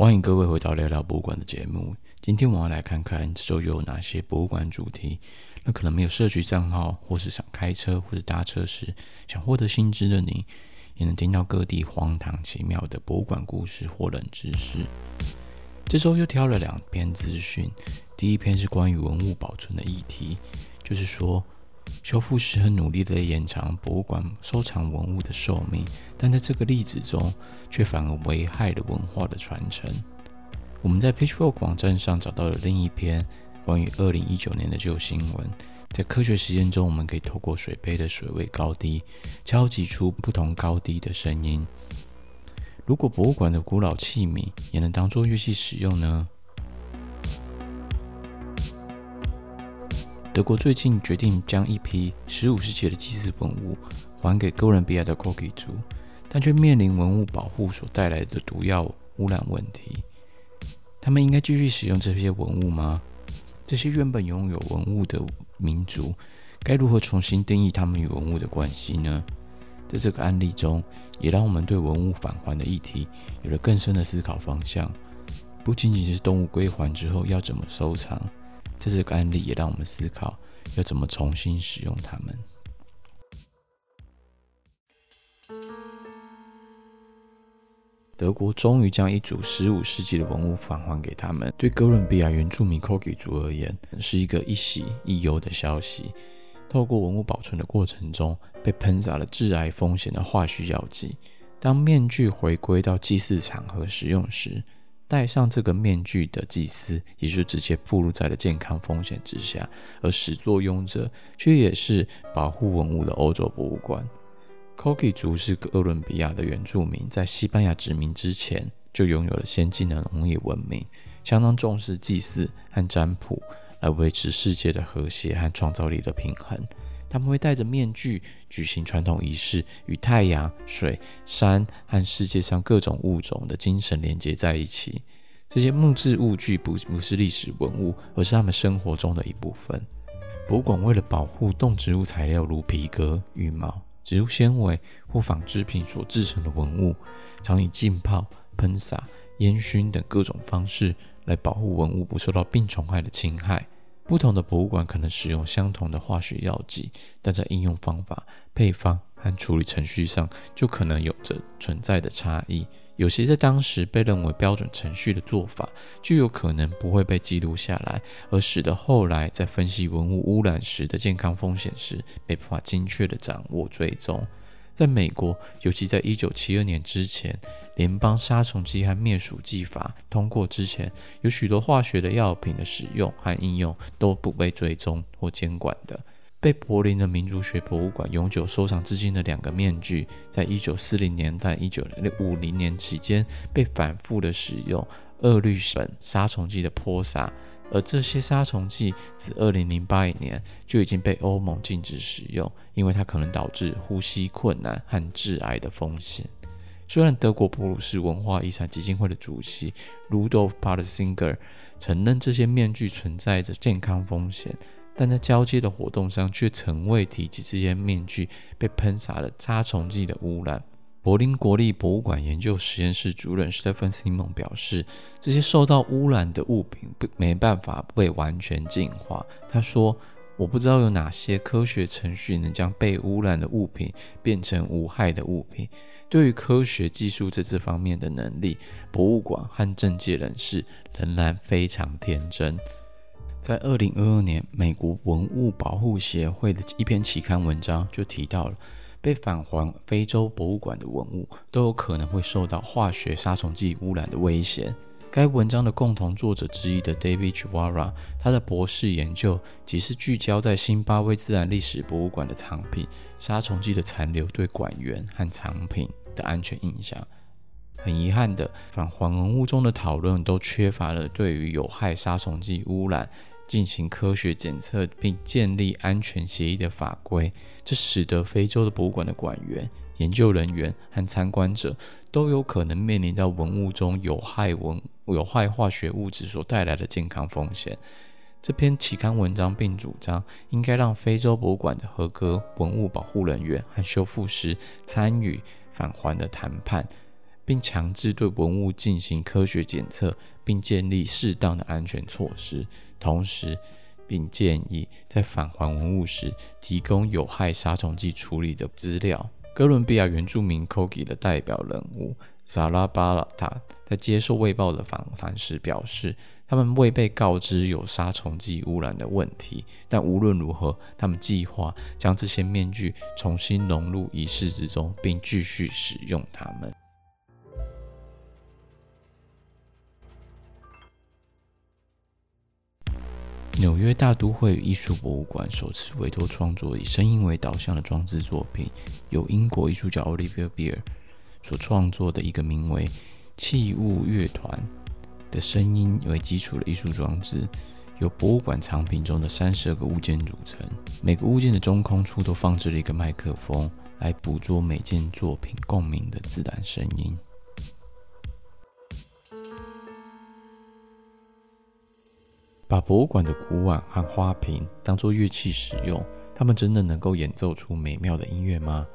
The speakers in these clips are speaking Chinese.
欢迎各位回到聊聊博物馆的节目。今天我要来看看这周有哪些博物馆主题。那可能没有社区账号，或是想开车或是搭车时想获得新知的你，也能听到各地荒唐奇妙的博物馆故事或冷知识。这周又挑了两篇资讯，第一篇是关于文物保存的议题，就是说。修复师很努力地延长博物馆收藏文物的寿命，但在这个例子中，却反而危害了文化的传承。我们在 Pitchfork 网站上找到了另一篇关于2019年的旧新闻。在科学实验中，我们可以透过水杯的水位高低，敲击出不同高低的声音。如果博物馆的古老器皿也能当做乐器使用呢？德国最近决定将一批15世纪的祭祀文物还给哥伦比亚的 c o k i 族，但却面临文物保护所带来的毒药污染问题。他们应该继续使用这些文物吗？这些原本拥有文物的民族该如何重新定义他们与文物的关系呢？在这个案例中，也让我们对文物返还的议题有了更深的思考方向，不仅仅是动物归还之后要怎么收藏。这是个案例也让我们思考要怎么重新使用它们。德国终于将一组十五世纪的文物返还给他们，对哥伦比亚原住民 Kogi 族而言，是一个一喜一忧的消息。透过文物保存的过程中，被喷洒了致癌风险的化学药剂，当面具回归到祭祀场合使用时，戴上这个面具的祭司，也就直接暴露在了健康风险之下，而始作俑者却也是保护文物的欧洲博物馆。koki 族是哥伦比亚的原住民，在西班牙殖民之前就拥有了先进的农业文明，相当重视祭祀和占卜，来维持世界的和谐和创造力的平衡。他们会戴着面具举行传统仪式，与太阳、水、山和世界上各种物种的精神连接在一起。这些木质物具不不是历史文物，而是他们生活中的一部分。博物馆为了保护动植物材料如皮革、羽毛、植物纤维或纺织品所制成的文物，常以浸泡、喷洒、烟熏等各种方式来保护文物不受到病虫害的侵害。不同的博物馆可能使用相同的化学药剂，但在应用方法、配方和处理程序上就可能有着存在的差异。有些在当时被认为标准程序的做法，就有可能不会被记录下来，而使得后来在分析文物污染时的健康风险时，没办法精确地掌握追踪。在美国，尤其在一九七二年之前，联邦杀虫剂和灭鼠剂法通过之前，有许多化学的药品的使用和应用都不被追踪或监管的。被柏林的民族学博物馆永久收藏至今的两个面具，在一九四零年代、一九五零年期间被反复的使用二氯苯杀虫剂的泼洒。而这些杀虫剂自二零零八年就已经被欧盟禁止使用，因为它可能导致呼吸困难和致癌的风险。虽然德国普鲁士文化遗产基金会的主席 Rudolf Patsinger 承认这些面具存在着健康风险，但在交接的活动上却从未提及这些面具被喷洒了杀虫剂的污染。柏林国立博物馆研究实验室主任 Stefan Simon 表示，这些受到污染的物品不没办法被完全净化。他说：“我不知道有哪些科学程序能将被污染的物品变成无害的物品。对于科学技术在这方面的能力，博物馆和政界人士仍然非常天真。”在二零二二年，美国文物保护协会的一篇期刊文章就提到了。被返还非洲博物馆的文物都有可能会受到化学杀虫剂污染的危险。该文章的共同作者之一的 David Chivara，他的博士研究即是聚焦在新巴威自然历史博物馆的藏品杀虫剂的残留对馆员和藏品的安全影响。很遗憾的，返还文物中的讨论都缺乏了对于有害杀虫剂污染。进行科学检测并建立安全协议的法规，这使得非洲的博物馆的馆员、研究人员和参观者都有可能面临到文物中有害文有害化学物质所带来的健康风险。这篇期刊文章并主张，应该让非洲博物馆的合格文物保护人员和修复师参与返还的谈判。并强制对文物进行科学检测，并建立适当的安全措施。同时，并建议在返还文物时提供有害杀虫剂处理的资料。哥伦比亚原住民 Kogi 的代表人物萨拉巴拉塔在接受《卫报》的访谈时表示，他们未被告知有杀虫剂污染的问题，但无论如何，他们计划将这些面具重新融入仪式之中，并继续使用它们。纽约大都会艺术博物馆首次委托创作以声音为导向的装置作品，由英国艺术家 Olivia Beer 所创作的一个名为《器物乐团》的声音为基础的艺术装置，由博物馆藏品中的三十二个物件组成。每个物件的中空处都放置了一个麦克风，来捕捉每件作品共鸣的自然声音。把博物馆的古碗和花瓶当作乐器使用，他们真的能够演奏出美妙的音乐吗？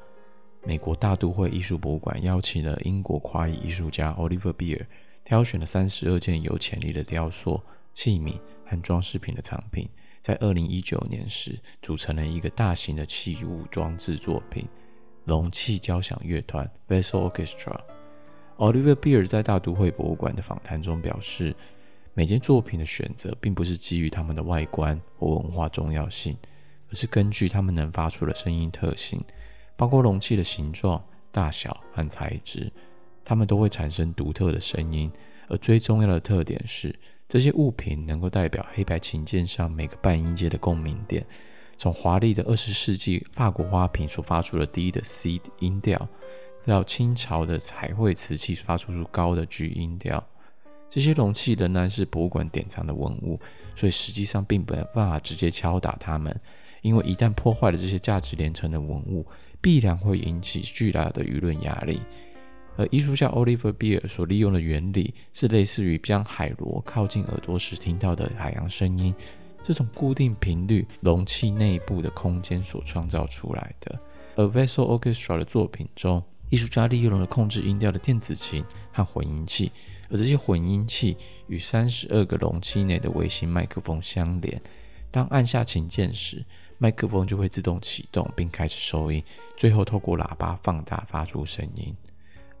美国大都会艺术博物馆邀请了英国跨裔艺术家 Oliver Beer，挑选了三十二件有潜力的雕塑、器皿和装饰品的藏品，在二零一九年时组成了一个大型的器物装置作品——容器交响乐团 （Vessel Orchestra）。Oliver Beer 在大都会博物馆的访谈中表示。每件作品的选择，并不是基于它们的外观或文化重要性，而是根据它们能发出的声音特性，包括容器的形状、大小和材质，它们都会产生独特的声音。而最重要的特点是，这些物品能够代表黑白琴键上每个半音阶的共鸣点，从华丽的二十世纪法国花瓶所发出的低的 C 音调，到清朝的彩绘瓷器发出出高的 G 音调。这些容器仍然是博物馆典藏的文物，所以实际上并没有办法直接敲打它们，因为一旦破坏了这些价值连城的文物，必然会引起巨大的舆论压力。而艺术家 Oliver Beer 所利用的原理是类似于将海螺靠近耳朵时听到的海洋声音，这种固定频率容器内部的空间所创造出来的。而 Vessel Orchestra 的作品中，艺术家利用了控制音调的电子琴和混音器。而这些混音器与三十二个容器内的微型麦克风相连，当按下琴键时，麦克风就会自动启动并开始收音，最后透过喇叭放大发出声音。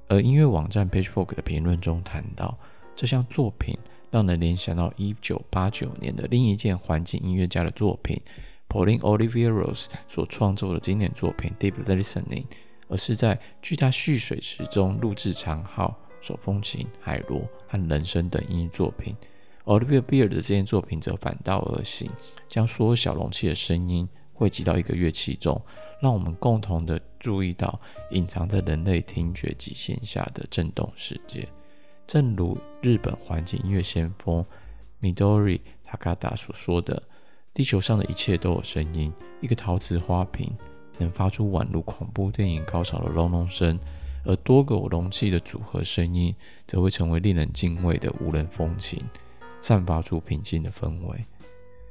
而音乐网站 Pitchfork 的评论中谈到，这项作品让人联想到一九八九年的另一件环境音乐家的作品 Pauline Oliveros 所创作的经典作品 Deep Listening，而是在巨大蓄水池中录制长号。手风琴、海螺和人声等音乐作品。Oliver Beard 的这件作品则反道而行，将所有小容器的声音汇集到一个乐器中，让我们共同的注意到隐藏在人类听觉极限下的震动世界。正如日本环境音乐先锋 Midori Takada 所说的：“地球上的一切都有声音。一个陶瓷花瓶能发出宛如恐怖电影高潮的隆隆声。”而多个容器的组合声音，则会成为令人敬畏的无人风琴，散发出平静的氛围。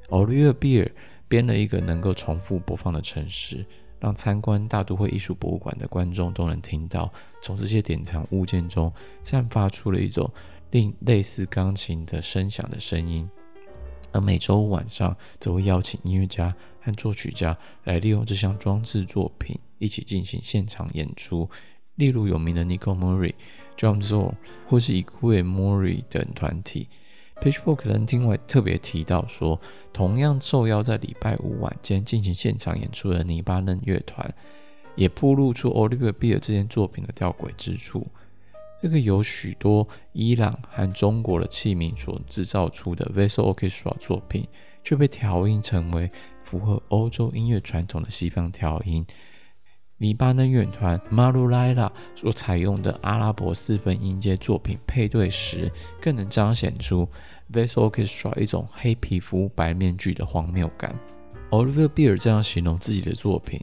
Oliver Beer 编了一个能够重复播放的程式，让参观大都会艺术博物馆的观众都能听到从这些典藏物件中散发出了一种令类似钢琴的声响的声音。而每周五晚上，则会邀请音乐家和作曲家来利用这项装置作品一起进行现场演出。例如有名的 Nico Murray、John Zor 或是 Ikue Murray 等团体。Pitchfork 人另外特别提到说，同样受邀在礼拜五晚间进行现场演出的黎巴嫩乐团，也曝露出 Oliver Beer 这件作品的吊诡之处。这个由许多伊朗和中国的器皿所制造出的 Vessel Orchestra 作品，却被调音成为符合欧洲音乐传统的西方调音。黎巴嫩乐团 Marulaila 所采用的阿拉伯四分音阶作品配对时，更能彰显出 Vessel Orchestra 一种黑皮肤白面具的荒谬感。Oliver Beer 这样形容自己的作品：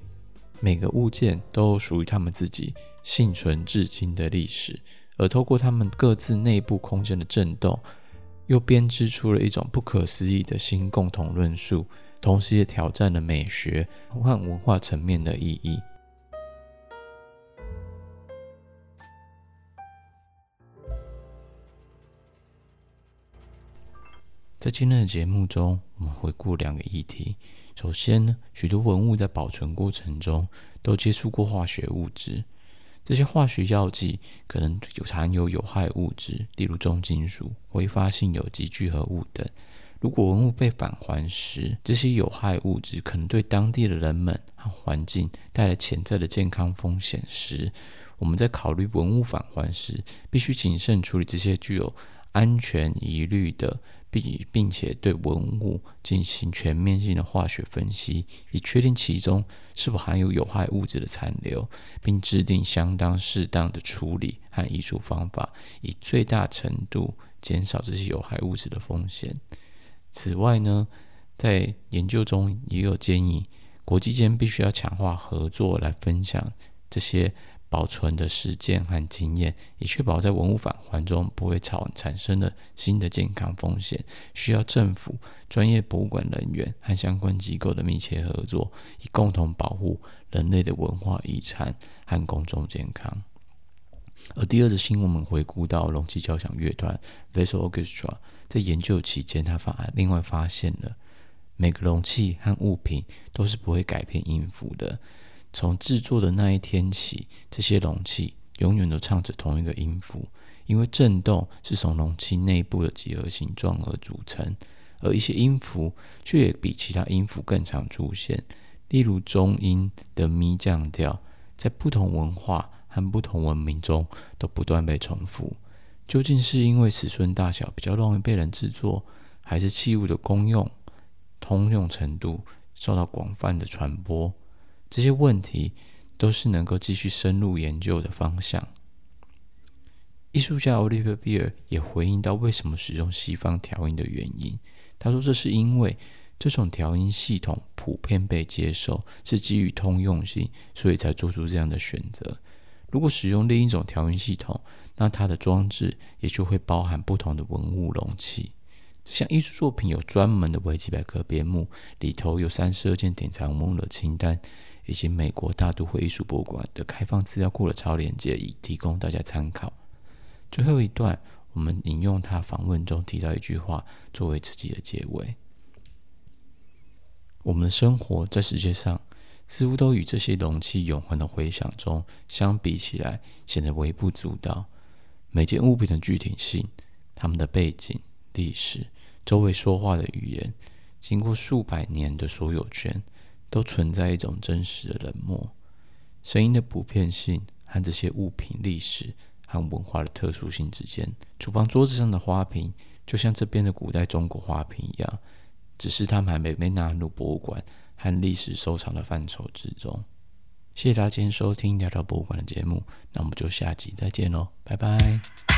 每个物件都属于他们自己幸存至今的历史，而透过他们各自内部空间的震动，又编织出了一种不可思议的新共同论述，同时也挑战了美学和文化层面的意义。在今天的节目中，我们回顾两个议题。首先呢，许多文物在保存过程中都接触过化学物质，这些化学药剂可能有含有有害物质，例如重金属、挥发性有机聚合物等。如果文物被返还时，这些有害物质可能对当地的人们和环境带来潜在的健康风险时，我们在考虑文物返还时，必须谨慎处理这些具有安全疑虑的。并并且对文物进行全面性的化学分析，以确定其中是否含有有害物质的残留，并制定相当适当的处理和移除方法，以最大程度减少这些有害物质的风险。此外呢，在研究中也有建议，国际间必须要强化合作来分享这些。保存的时间和经验，以确保在文物返还中不会产产生的新的健康风险，需要政府、专业博物馆人员和相关机构的密切合作，以共同保护人类的文化遗产和公众健康。而第二则新闻，我们回顾到容器交响乐团 Vessel Orchestra 在研究期间，他发另外发现了每个容器和物品都是不会改变音符的。从制作的那一天起，这些容器永远都唱着同一个音符，因为振动是从容器内部的几何形状而组成，而一些音符却也比其他音符更常出现。例如中音的咪降调，在不同文化和不同文明中都不断被重复。究竟是因为尺寸大小比较容易被人制作，还是器物的功用、通用程度受到广泛的传播？这些问题都是能够继续深入研究的方向。艺术家 Oliver Beer 也回应到为什么使用西方调音的原因。他说：“这是因为这种调音系统普遍被接受，是基于通用性，所以才做出这样的选择。如果使用另一种调音系统，那它的装置也就会包含不同的文物容器。像艺术作品有专门的维基百科编目，里头有三十二件典藏文物的清单。”以及美国大都会艺术博物馆的开放资料库的超链接，以提供大家参考。最后一段，我们引用他访问中提到一句话作为自己的结尾：我们的生活在世界上，似乎都与这些容器永恒的回响中相比起来，显得微不足道。每件物品的具体性、它们的背景、历史、周围说话的语言，经过数百年的所有权。都存在一种真实的冷漠，声音的普遍性和这些物品历史和文化的特殊性之间。厨房桌子上的花瓶，就像这边的古代中国花瓶一样，只是它们还没被纳入博物馆和历史收藏的范畴之中。谢谢大家今天收听聊聊博物馆的节目，那我们就下集再见喽，拜拜。